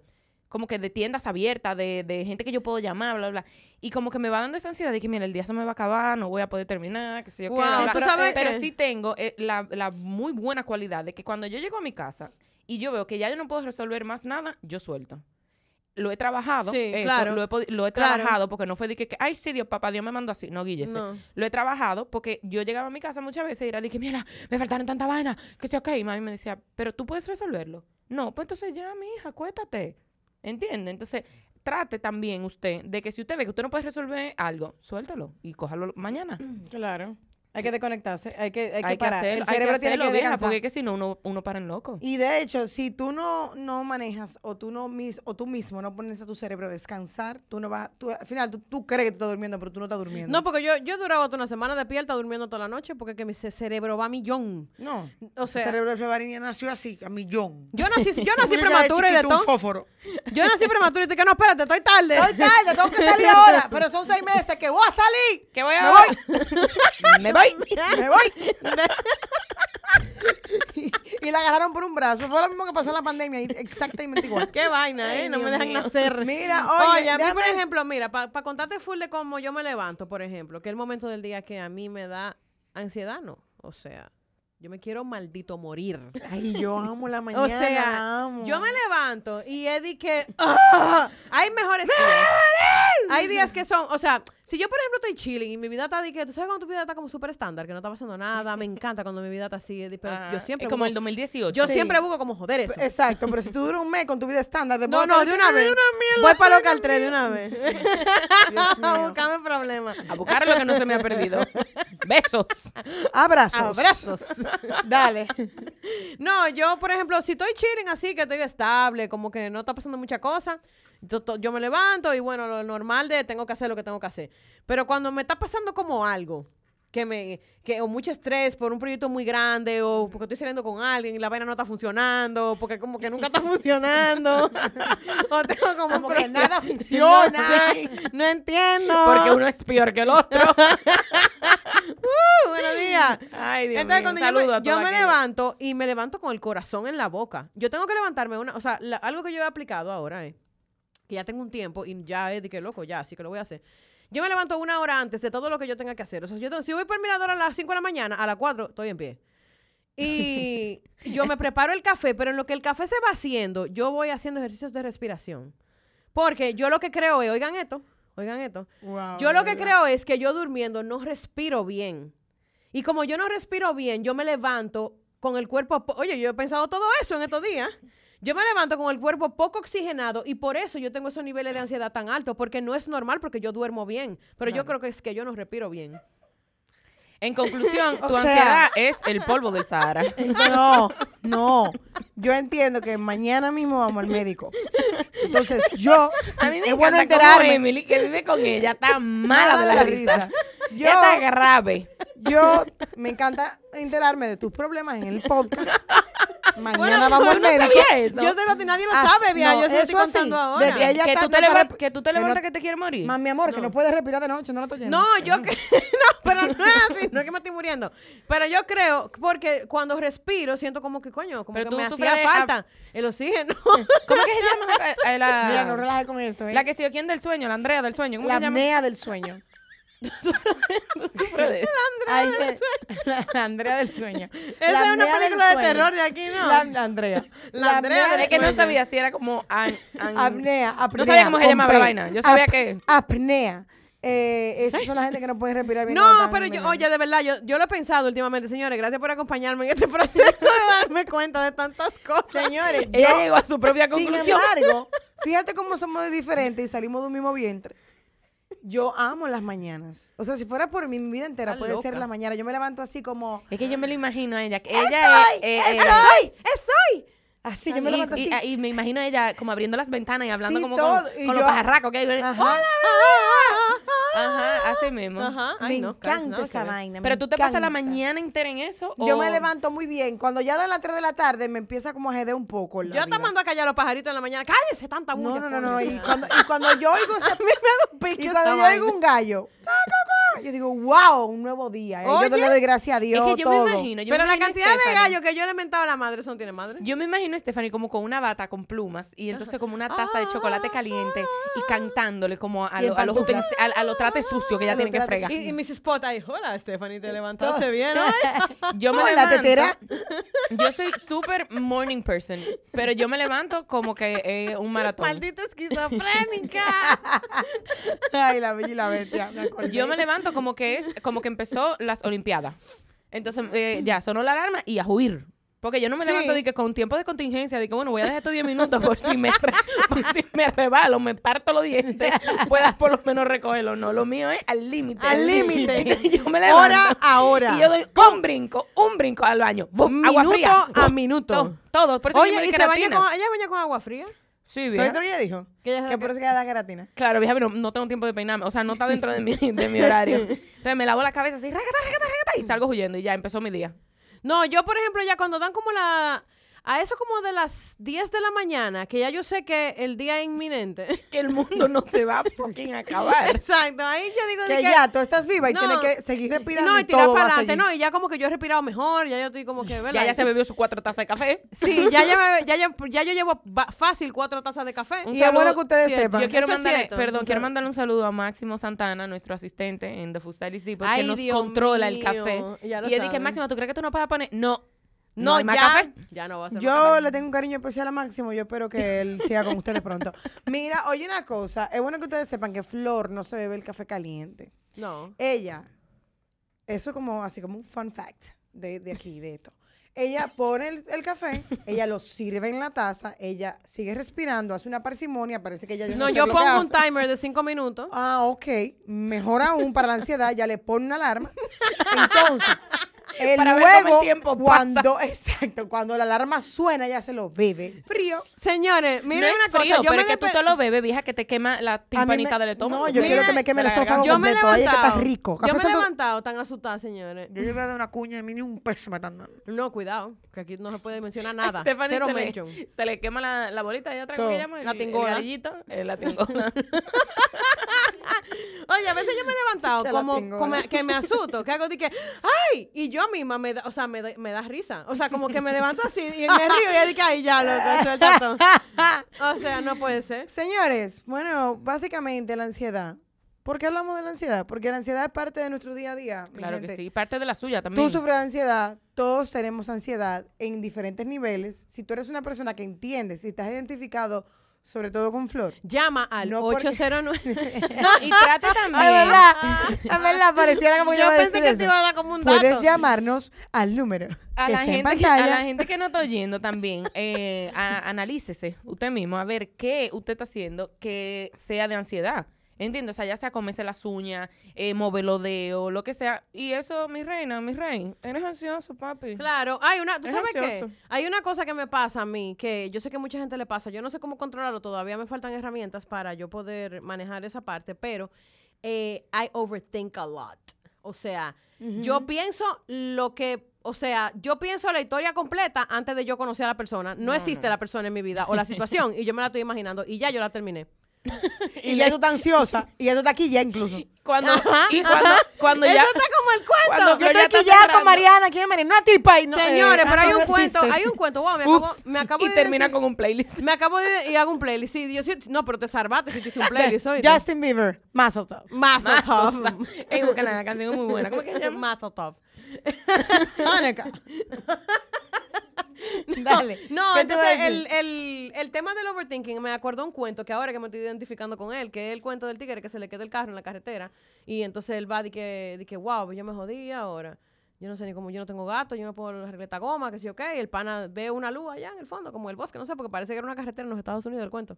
como que de tiendas abiertas, de, de gente que yo puedo llamar, bla, bla. Y como que me va dando esa ansiedad de que, mira, el día se me va a acabar, no voy a poder terminar, que sé yo qué. Wow. ¿tú pero, pero qué? sí tengo eh, la, la muy buena cualidad de que cuando yo llego a mi casa y yo veo que ya yo no puedo resolver más nada, yo suelto. Lo he trabajado, Sí, eso, claro. lo he, lo he Claro. trabajado porque no fue de que, que, ay, sí, Dios, papá, Dios me mandó así. No, Guillese. No. Lo he trabajado porque yo llegaba a mi casa muchas veces y era de que, mira, me faltaron tanta vaina, que sí, ok. Y mami me decía, pero tú puedes resolverlo. No, pues entonces ya, mi hija, acuéstate. ¿Entiende? Entonces, trate también usted de que si usted ve que usted no puede resolver algo, suéltalo y cójalo mañana. Claro. Hay que desconectarse, hay que, hay que Hay que parar. el hay que cerebro tiene que vieja, porque es que si no, uno, uno para en loco. Y de hecho, si tú no, no manejas o tú no mis, o tú mismo no pones a tu cerebro a descansar, tú no vas, tú, al final tú, tú crees que tú estás durmiendo, pero tú no estás durmiendo. No, porque yo, yo duraba toda una semana despierta durmiendo toda la noche porque que mi ce- cerebro va a millón. no. O sea, cerebro de Febarina nació así, a millón. yo nací, yo nací de prematura y de todo. fósforo. Yo nací prematura y te que no, espérate, estoy tarde. Estoy tarde, tengo que salir ahora, pero son seis meses que voy a salir. ¿Qué voy a Me voy. Me voy. Me voy. y, y la agarraron por un brazo. Fue lo mismo que pasó en la pandemia, exactamente igual. Qué vaina, ¿eh? Ay, no me dejan mío. nacer. Mira, oye, Oye, a mí, por ejemplo, mira, para contarte full de cómo yo me levanto, por ejemplo, que es el momento del día que a mí me da ansiedad, ¿no? O sea, yo me quiero maldito morir. Ay, yo amo la mañana. O sea, la amo. yo me levanto y Eddie que... ¡ah! Hay mejores días. Hay días que son... O sea, si yo, por ejemplo, estoy chilling y mi vida está... de que, ¿Tú sabes cuando tu vida está como súper estándar? Que no está pasando nada. Me encanta cuando mi vida está así, Eddie, pero Ah, yo siempre... es como busco- el 2018. Yo Sí. siempre busco como joder eso. Exacto, pero si tú duras un mes con tu vida estándar, No, después no, te de una "Ay, vez. una mierda, Voy para local una 3 de una vez. Mío. Buscame problemas. A buscar lo que no se me ha perdido. Besos. Abrazos. Abrazos. Dale. No, yo, por ejemplo, si estoy chilling así, que estoy estable, como que no está pasando mucha cosa, yo, yo me levanto y bueno, lo normal de tengo que hacer lo que tengo que hacer. Pero cuando me está pasando como algo, que me, que, o mucho estrés por un proyecto muy grande, o porque estoy saliendo con alguien y la vaina no está funcionando, porque como que nunca está funcionando, o tengo como, que nada funciona. No, entiendo. Porque uno es peor que el otro. Uh, buenos días. Ay, Dios Entonces, mío. cuando yo me, yo me levanto y me levanto con el corazón en la boca. Yo tengo que levantarme una, o sea, la- algo que yo he aplicado ahora es que ya tengo un tiempo y ya es de que loco, ya, así que lo voy a hacer. Yo me levanto una hora antes de todo lo que yo tenga que hacer. O sea, si, yo si voy por el mirador a las 5 de la mañana, a las 4 estoy en pie. Y yo me preparo el café, pero en lo que el café se va haciendo, yo voy haciendo ejercicios de respiración. Porque yo lo que creo es, oigan esto, oigan esto. Wow, Yo lo que verdad. creo es que yo durmiendo no respiro bien. Y como yo no respiro bien, yo me levanto con el cuerpo... po- Oye, yo he pensado todo eso en estos días. Yo me levanto con el cuerpo poco oxigenado y por eso yo tengo esos niveles de ansiedad tan altos, porque no es normal porque yo duermo bien, pero yo creo que es que yo no respiro bien. En conclusión, O tu sea- ansiedad es el polvo del Sahara. No, no. Yo entiendo que mañana mismo vamos al médico. Entonces, yo A mí me es bueno enterarme. Emily, que vive con ella, está mala de la risa. Yo, Ya está grave. Yo me encanta enterarme de tus problemas en el podcast. Mañana Bueno, vamos al ¿tú no médico. Yo sé lo que nadie lo sabe, vieja. no, yo se lo estoy eso así, contando ahora. de que ella que, está- tú te no está rep- que tú te que no- levantas que te quieres morir. Mami, amor, que no puedes respirar de noche, no lo estoy oyendo. No, yo creo. no, pero no es así, no es que me estoy muriendo. Pero yo creo, porque cuando respiro, siento como que, coño, como Pero que tú me sufres hacía de falta el oxígeno. ¿Cómo es que se llama la, eh, la- Mira, no relajes con eso, ¿eh? la que se quién del sueño? La Andrea del sueño. ¿Cómo la se llama? apnea del sueño. De- Ay, eh, la Andrea del sueño. Esa La es una película de terror de aquí, ¿no? La, la Andrea. La Andrea del Es que no sueño. sabía si era como an- an- Apnea, apnea. No sabía cómo se llamaba la vaina. Yo sabía Ap- que- Apnea. Eh, esas son la gente que no puede respirar bien. No, pero yo, oye, de verdad, yo, yo lo he pensado últimamente, señores. Gracias por acompañarme en este proceso de darme cuenta de tantas cosas. Señores, Ella yo- llegó a su propia sin conclusión. embargo, fíjate cómo somos diferentes y salimos de un mismo vientre. Yo amo las mañanas. O sea, si fuera por mí, mi vida entera puede ser loca. las mañanas. Yo me levanto así como... Es que yo me lo imagino a ella. que ¡Es ella hoy! es, eh, ¡Es eh, hoy! ¡Es hoy! Así, yo me levanto y- así. y me imagino a ella como abriendo las ventanas y hablando Sí, como todo, con, y con los yo- pajarracos. Que hay. Ajá. Ajá, así mismo. Ajá. me Ay, no, Carlos, encanta esa vaina. me Pero tú te pasas la encanta. mañana entera en eso. Yo o- me levanto muy bien. Cuando ya dan las 3 de la tarde, me empieza como a jeder un poco. la Yo te vida. mando a callar a los pajaritos en la mañana. ¡Cállese tanta bulla! No, no, no, no. Y cuando, y cuando yo oigo pique y cuando yo oigo un gallo, yo digo, wow, un nuevo día. ¿eh? Yo Oye, le doy gracias a Dios. Es que yo todo. me imagino. Yo Pero me la imagino cantidad de gallos que yo le he mentado a la madre, ¿eso no tiene madre? Yo me imagino a Stephanie como con una bata con plumas y entonces como una taza de chocolate caliente y cantándole como a, lo- a los, a, a los trates sucios que ella tiene que fregar. Y, y Mrs. Spot ahí, hola Stephanie, te levantaste bien hoy. Yo me Hola, levanto, tetera. Yo soy súper morning person, pero yo me levanto como que es un maratón. Maldita esquizofrénica. Ay, la bella y la bestia. Me. Yo me levanto como que es como que empezó las Olimpiadas. Entonces eh, ya sonó la alarma y a huir. Porque yo no me Sí. levanto de que con tiempo de contingencia, de que bueno, voy a dejar estos 10 minutos por si me, re- por si me rebalo, me parto los dientes, puedas por lo menos recogerlo. No, lo mío es al límite. Al límite. yo me levanto. Hora a hora. Y yo doy un brinco, un brinco al baño. ¡Bum! agua Minuto fría. a minuto. Todo, todo. Por eso Oye, ¿y se baña queratina. con, ella baña con agua fría? Sí, ¿Tú vieja. esto ya dijo? Que ella por eso que da queratina. Claro, vieja, pero no tengo tiempo de peinarme. O sea, no está dentro de mi, de mi horario. Entonces me lavo la cabeza así, ragata, ragata, ragata, y salgo huyendo y ya empezó mi día. No, yo, por ejemplo, ya cuando dan como la... A eso como de las 10 de la mañana, que ya yo sé que el día es inminente. Que el mundo no se va a fucking acabar. Exacto, ahí yo digo de Que ya, tú estás viva y No. tienes que seguir respirando. No, y y tirar para adelante, no, y ya como que yo he respirado mejor, ya yo estoy como que, ¿verdad? Ya ya se bebió sus cuatro tazas de café. Sí, ya, ya, me- ya, ya, ya yo llevo fácil cuatro tazas de café. Un Y es bueno que ustedes sepan. Yo quiero cierto. perdón, O sea- quiero mandarle un saludo a Máximo Santana, nuestro asistente en The Food Stylist Depot, Ay, que nos Dios controla el café. ya lo y él dice, saben. Máximo, ¿tú crees que tú no puedes poner? No. No, No, ya, café. ya no va a ser Yo café. le tengo un cariño especial a Máximo. Yo espero que él siga con ustedes pronto. Mira, oye una cosa. Es bueno que ustedes sepan que Flor no se bebe el café caliente. No. Ella, eso es como así como un fun fact de, de aquí, de esto. Ella pone el, el café, ella lo sirve en la taza, ella sigue respirando, hace una parsimonia, parece que ella yo No, sé yo lo que pongo un timer de cinco minutos. Ah, ok. Mejor aún para la ansiedad, ya le pone una alarma. Entonces, Eh, Para ver cómo el luego, tiempo pasa. cuando, exacto, cuando la alarma suena, ya se lo bebe. Frío. Señores, miren no es una frío, cosa. Yo pero me es que tú te lo bebes, vieja, que te quema la timpanita me- del estómago. No, yo quiero Mira, que me queme el de esófago Yo me he. Ahí es que está levantado. rico. Yo me he Santo- levantado tan asustada, señores. Yo iba a dar una cuña y mí ni un peso me están. No, cuidado, que aquí no se puede mencionar nada. Stephanie Cero se mention. le, se le quema la, la bolita de ¿cómo Todo. se llama? El- La el garillito, eh, la tingola. Oye, a veces yo me he levantado Que como, que me asusto, que hago de que, ¡ay! Y yo misma me da, o sea, me da, me da risa. O sea, como que me levanto así y me río y yo digo, ¡ay, ya, loco, suelta todo! O sea, no puede ser. Señores, bueno, básicamente la ansiedad. ¿Por qué hablamos de la ansiedad? Porque la ansiedad es parte de nuestro día a día. mi claro que sí. Parte de la suya también. Tú sufres de ansiedad, todos tenemos ansiedad en diferentes niveles. Si tú eres una persona que entiendes, si estás identificado, sobre todo con Flor. Llama al No, porque- 809. No, y trate también. Ay, ¿verdad? Es verdad, pareciera como Yo a pensé que eso. te iba a dar como un Puedes dato. llamarnos al número a que la, está en gente que, a la pantalla. gente que no está oyendo también, eh, a- analícese usted mismo a ver qué usted está haciendo que sea de ansiedad. ¿Entiendes? O sea, ya sea comerse las uñas, eh, mover los dedos, lo que sea. Y eso, mi reina, mi rey, eres ansioso, papi. Claro, hay una, ¿tú Es sabes qué? ansioso. Hay una cosa que me pasa a mí, que yo sé que mucha gente le pasa, yo no sé cómo controlarlo, todavía me faltan herramientas para yo poder manejar esa parte, pero eh, I overthink a lot. O sea, yo pienso lo que, o sea, yo pienso la historia completa antes de yo conocer a la persona. No, existe la persona en mi vida o la situación y yo me la estoy imaginando y ya yo la terminé. Y ya tú estás ansiosa. Y ya tú estás aquí ya incluso. Cuando, y cuando, cuando Eso ya... está como el cuento. cuando Yo estoy aquí ya con Mariana. ¿Quién es Mariana? Una tipa. Y no, eh, Señores, ah, pero hay no, un no cuento, existe. hay un cuento, wow, me acabo, Ups. me acabo Y de termina con un playlist. Me acabo de y hago un playlist. Sí, yo sí, no, pero te salvaste si te hice un playlist hoy. Justin Bieber, Mazel Tov. Mazel Tov. Ey, la canción es muy buena. ¿Cómo que se llama? Mazel Tov. Hanukkah. Dale. No, ¿Qué te iba a entonces el, el, el tema del overthinking me acordó un cuento que ahora que me estoy identificando con él, que es el cuento del tigre que se le queda el carro en la carretera y entonces él va de que, de que wow, yo me jodí ahora. Yo no sé ni cómo, yo no tengo gato, yo no puedo arreglar esta goma, que sí, ok. El pana ve una luz allá en el fondo, como el bosque, no sé, porque parece que era una carretera en los Estados Unidos el cuento.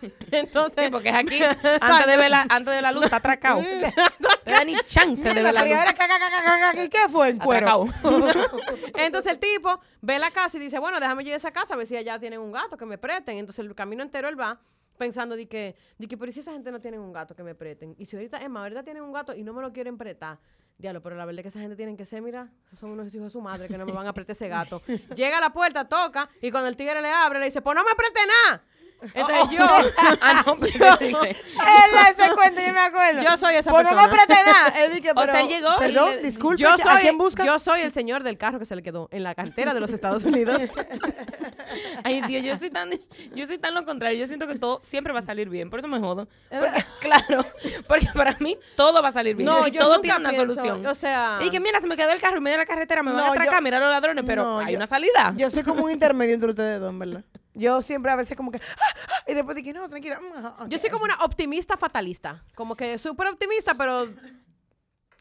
Entonces, Sí, porque es aquí, antes de, ver la, antes de la luz, está atracado. No te da ni chance de ver la la luz. ¿y ¿qué fue en cuero? Entonces el tipo ve la casa y dice, bueno, déjame llegar a esa casa a ver si allá tienen un gato que me presten. Entonces el camino entero él va pensando de que, de que, pero ¿y si esa gente no tiene un gato que me presten? Y si ahorita, más, ahorita tienen un gato y no me lo quieren prestar. Diablo, pero la verdad es que esa gente tienen que ser, mira, esos son unos hijos de su madre que no me van a prestar ese gato. Llega a la puerta, toca, y cuando el tigre le abre, le dice, pues no me preste nada. Entonces yo, ah, no, pues, Él ese cuento, yo me acuerdo. Yo soy esa no persona. me apreté nada. Él dije, O sea, pero, él llegó y Perdón, le- disculpe. yo ¿A soy, quién busca? yo soy el señor del carro que se le quedó en la cartera de los Estados Unidos. Ay, Dios, yo soy tan, yo soy tan lo contrario. Yo siento que todo siempre va a salir bien. Por eso me jodo. Porque, claro, porque para mí todo va a salir bien. No, Y yo todo tiene una pienso, solución. o sea- Y que mira, se me quedó el carro en medio de la carretera, me van No, a atracar, yo- mira los ladrones, pero No, hay yo- una salida. Yo soy como un intermedio entre ustedes dos, en verdad. Yo siempre a veces como que... ah, ah, y después dije, no, tranquila. mm. Yo soy como una optimista fatalista. Como que súper optimista, pero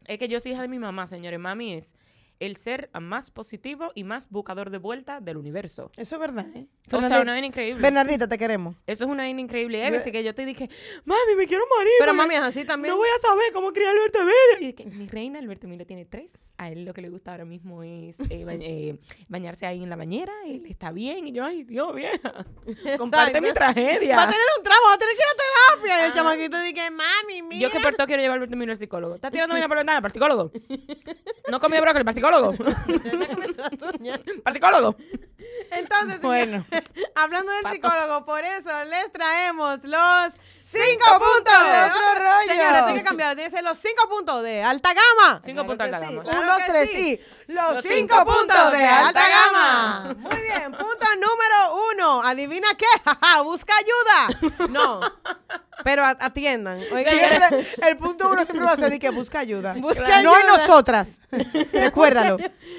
Es que yo soy hija de mi mamá, señores. Mami es el ser más positivo y más buscador de vuelta del universo. Eso es verdad, ¿eh? O sea, una vaina increíble. Bernardita, te queremos. Eso es una vaina increíble. Veces que yo te dije, mami, me quiero morir. Pero mami es así también. No voy a saber cómo criar Alberto Emilio. Y es que mi reina, Alberto Emilio tiene tres. A él lo que le gusta ahora mismo es eh, ba- eh, bañarse ahí en la bañera. Él está bien. Y yo, ay, Dios, vieja. Comparte mi tragedia. Va a tener un tramo, va a tener que ir a terapia. Y el chamaquito dije, mami, mira. Yo que por todo quiero llevar a Alberto Emilio al psicólogo. ¿Estás tirando una por la ventana? ¿Para el psicólogo? No comí brócoli, ¿para el psicólogo? ¿Para el psicólogo? Entonces, Bueno. hablando del Pato. psicólogo, por eso les traemos los cinco puntos de otro rollo. Señores, tiene que cambiar. Tiene que ser los cinco puntos de alta gama. Cinco puntos de sí. gama. Claro Un, dos, tres sí. y los, Los cinco, puntos de alta gama. Muy bien, punto número uno. Adivina qué, Jaja, busca ayuda. No, pero atiendan. Oigan, Siempre, el punto uno siempre va a ser de que busca ayuda. Busca no en nosotras. Recuérdalo.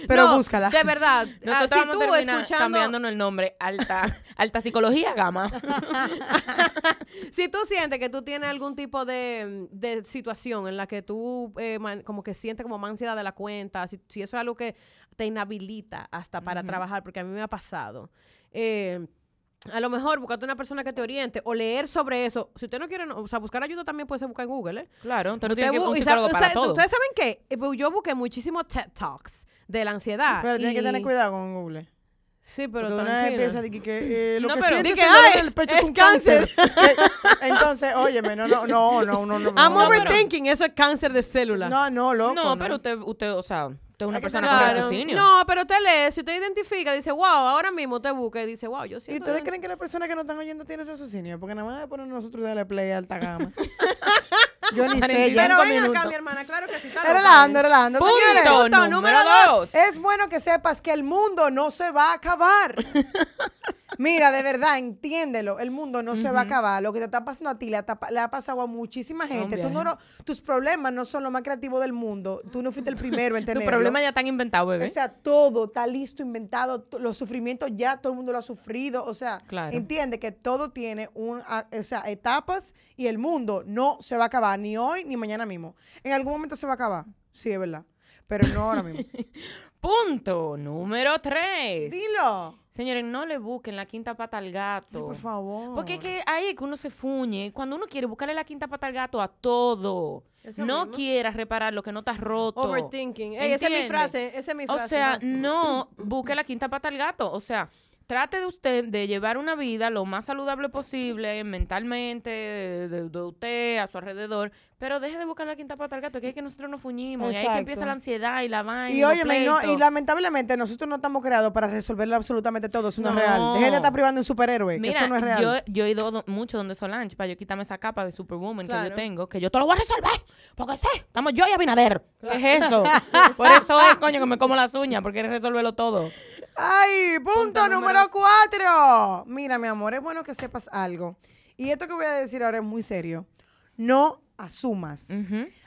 Pero No, búscala. De verdad. Nosotros si tú escuchando, cambiándonos el nombre. Alta, alta psicología gama. si tú sientes que tú tienes algún tipo de, de situación en la que tú eh, man- como que sientes como más ansiedad de la cuenta, si, si eso es algo que te inhabilita hasta para trabajar, porque a mí me ha pasado. eh, a lo mejor buscarte una persona que te oriente o leer sobre eso. Si usted no quiere, no- o sea, buscar ayuda también puede ser buscar en Google, ¿eh? Claro, entonces no Usted tiene que un y psicólogo sabe- para usted- todo. Ustedes saben qué? Eh, pues Yo busqué muchísimos TED Talks de la ansiedad. Pero tienes que tener Y- cuidado con Google. Sí, pero Porque una vez tranquila. empieza a decir que eh, lo No, que pero- que, en el dolor "Ay, del pecho es es un cáncer. cáncer". Entonces, óyeme, no, no, no, no, no, no. I'm no, overthinking, eso es cáncer de célula. No, no, loco. No, pero usted, usted, o sea, usted es una que persona con raciocinio. No, pero usted lee, si usted identifica, dice, wow, ahora mismo te busca y dice, wow, yo ¿Y siento... ustedes creen que las personas que nos están oyendo tienen raciocinio? Porque nada más de poner nosotros y darle play alta gama. Yo ni sé. ya. Pero ven acá, minutos. mi hermana, claro que sí. está relajando, relajando. Punto, Señores, punto número número dos. es bueno que sepas que el mundo no se va a acabar. Mira, de verdad, entiéndelo. El mundo no se va a acabar. Lo que te está pasando a ti le ha, tapa- le ha pasado a muchísima gente. Tú no, tus problemas no son lo más creativo del mundo. Tú no fuiste el primero en tenerlo. problema ya están inventados, bebé. O sea, todo está listo, inventado. Los sufrimientos ya todo el mundo lo ha sufrido. O sea, Claro. entiende que todo tiene un, o sea, etapas y el mundo no se va a acabar ni hoy ni mañana mismo. En algún momento se va a acabar. Sí, es verdad. Pero no ahora mismo. Punto número tres. Dilo. Señores, no le busquen la quinta pata al gato. Por favor. Porque es que ahí es que uno se fuñe. Cuando uno quiere buscarle la quinta pata al gato a todo. Eso no mismo. quieras reparar lo que no está roto. Overthinking. Ey, esa es mi frase, esa es mi O frase. sea, Nancy. no busque la quinta pata al gato. O sea, trate de usted de llevar una vida lo más saludable posible, mentalmente, de, de- de usted, a su alrededor. Pero deje de buscar la quinta pata al gato, que es que nosotros nos fuñimos. Y ahí que Exacto. empieza la ansiedad y la vaina. Y óyeme, y, no, y lamentablemente nosotros no estamos creados para resolverle absolutamente todo. Eso no, es real. No. Dejen de estar privando un superhéroe. que Mira, eso no es real. Yo, yo he ido do- mucho donde Solange para yo quitarme esa capa de Superwoman que Claro. yo tengo, que yo te lo voy a resolver, porque sé, estamos yo y Abinader. ¿Qué es eso? Por eso es, coño, que me como las uñas, porque quieres resolverlo todo. ¡Ay! Punto, Punto número cuatro. Mira, mi amor, es bueno que sepas algo. Y esto que voy a decir ahora es muy serio. No asumas.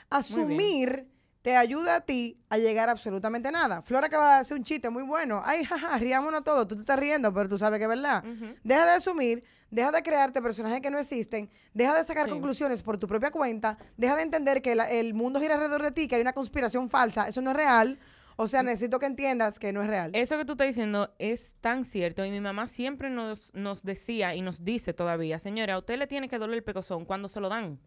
Asumir te ayuda a ti a llegar a absolutamente nada. Flora acaba de hacer un chiste muy bueno. Ay, jaja, riámonos todos. Tú te estás riendo, pero tú sabes que es verdad. Deja de asumir, deja de crearte personajes que no existen, deja de sacar Sí. conclusiones por tu propia cuenta, deja de entender que la- el mundo gira alrededor de ti, que hay una conspiración falsa. Eso no es real. O sea, necesito que entiendas que no es real. Eso que tú estás diciendo es tan cierto y mi mamá siempre nos, nos decía y nos dice todavía, señora, a usted le tiene que doler el pecozón cuando se lo dan.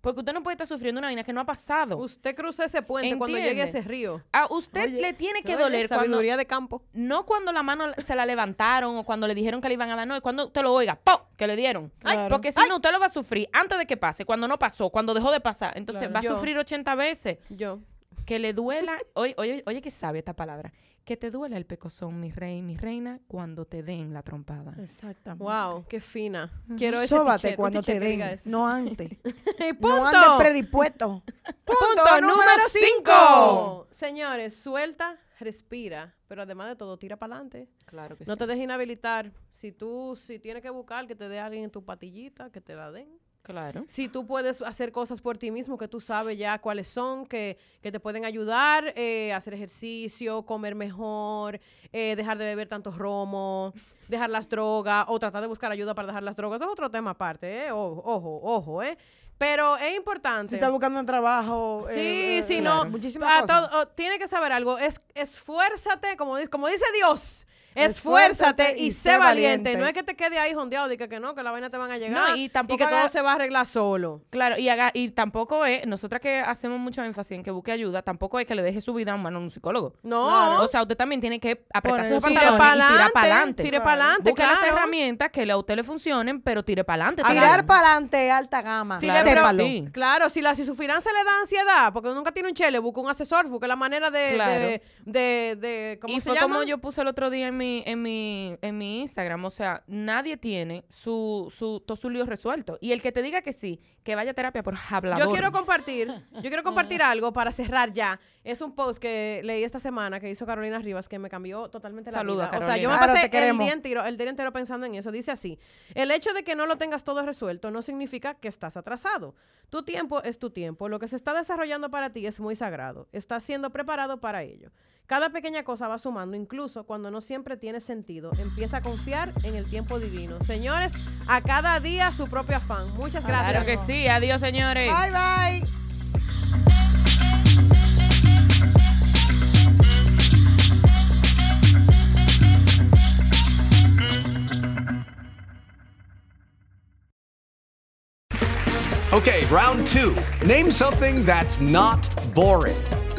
Porque usted no puede estar sufriendo una vaina que no ha pasado. Usted cruza ese puente cuando llegue a ese río. A usted Oye, le tiene que Oye, doler cuando, Sabiduría de campo. no cuando la mano se la levantaron o cuando le dijeron que le iban a dar, no, es cuando usted lo oiga, ¡pum! que le dieron. Claro. porque si no, usted lo va a sufrir antes de que pase, cuando no pasó, cuando dejó de pasar. Entonces Claro. va a Yo. sufrir 80 veces. Yo. Que le duela, oye, oye, oye que sabe esta palabra, que te duela el pecozón, mi rey, mi reina, cuando te den la trompada. Exactamente. Wow, qué fina. Quiero ese Sóbate cuando te den, no antes. Y no andes predispuesto. Punto número 5. cinco. Señores, suelta, respira, pero además de todo, tira para adelante. Claro que No te dejes inhabilitar. Si tú, si tienes que buscar que te dé alguien en tu patillita, que te la den. Claro. Si tú puedes hacer cosas por ti mismo que tú sabes ya cuáles son, que, que te pueden ayudar, eh, hacer ejercicio, comer mejor, eh, dejar de beber tantos romos, dejar las drogas o tratar de buscar ayuda para dejar las drogas, es otro tema aparte, ¿eh? Ojo, ojo, ojo, ¿eh? Pero es importante. Si estás buscando un trabajo. Sí, eh, eh, sí, claro. no. Muchísimas a cosas. todo- oh, tiene que saber algo. Es, esfuérzate, como, como dice Dios. Esfuérzate y sé valiente. No es que te quede ahí jondeado de que, que no, que la vaina te van a llegar. No, y tampoco que haga- todo se va a arreglar solo. Claro, y, haga, y tampoco es, nosotras que hacemos mucho énfasis en que busque ayuda, tampoco es que le deje su vida en manos a un psicólogo. No. O sea, usted también tiene que apretarse los pantalones y tirar para adelante. Tire para adelante, Busque las herramientas que a usted le funcionen, pero tire para adelante. Tirar para adelante, alta gama. Si Claro Sépalo. sí. Claro, si la si su finanza le da ansiedad, porque nunca tiene un chele, busca un asesor, busca la manera de, de, de- ¿cómo y se fue llama? como yo puse el otro día en mi, en mi, en mi Instagram. O sea, nadie tiene su, su, todo su lío resuelto. Y el que te diga que sí, que vaya a terapia por hablador. Yo quiero compartir, yo quiero compartir algo para cerrar ya. Es un post que leí esta semana que hizo Carolina Rivas que me cambió totalmente la Saludos, vida. O sea, yo Carolina. me Claro, pasé el día, entero, el día entero pensando en eso. Dice así, el hecho de que no lo tengas todo resuelto no significa que estás atrasado. Tu tiempo es tu tiempo. Lo que se está desarrollando para ti es muy sagrado. Estás siendo preparado para ello. Cada pequeña cosa va sumando, incluso cuando no siempre tiene sentido. Empieza a confiar en el tiempo divino. Señores, a cada día su propio afán. Muchas gracias. Claro que sí. Adiós, señores. Bye, bye. Okay, round two. Name something that's not boring.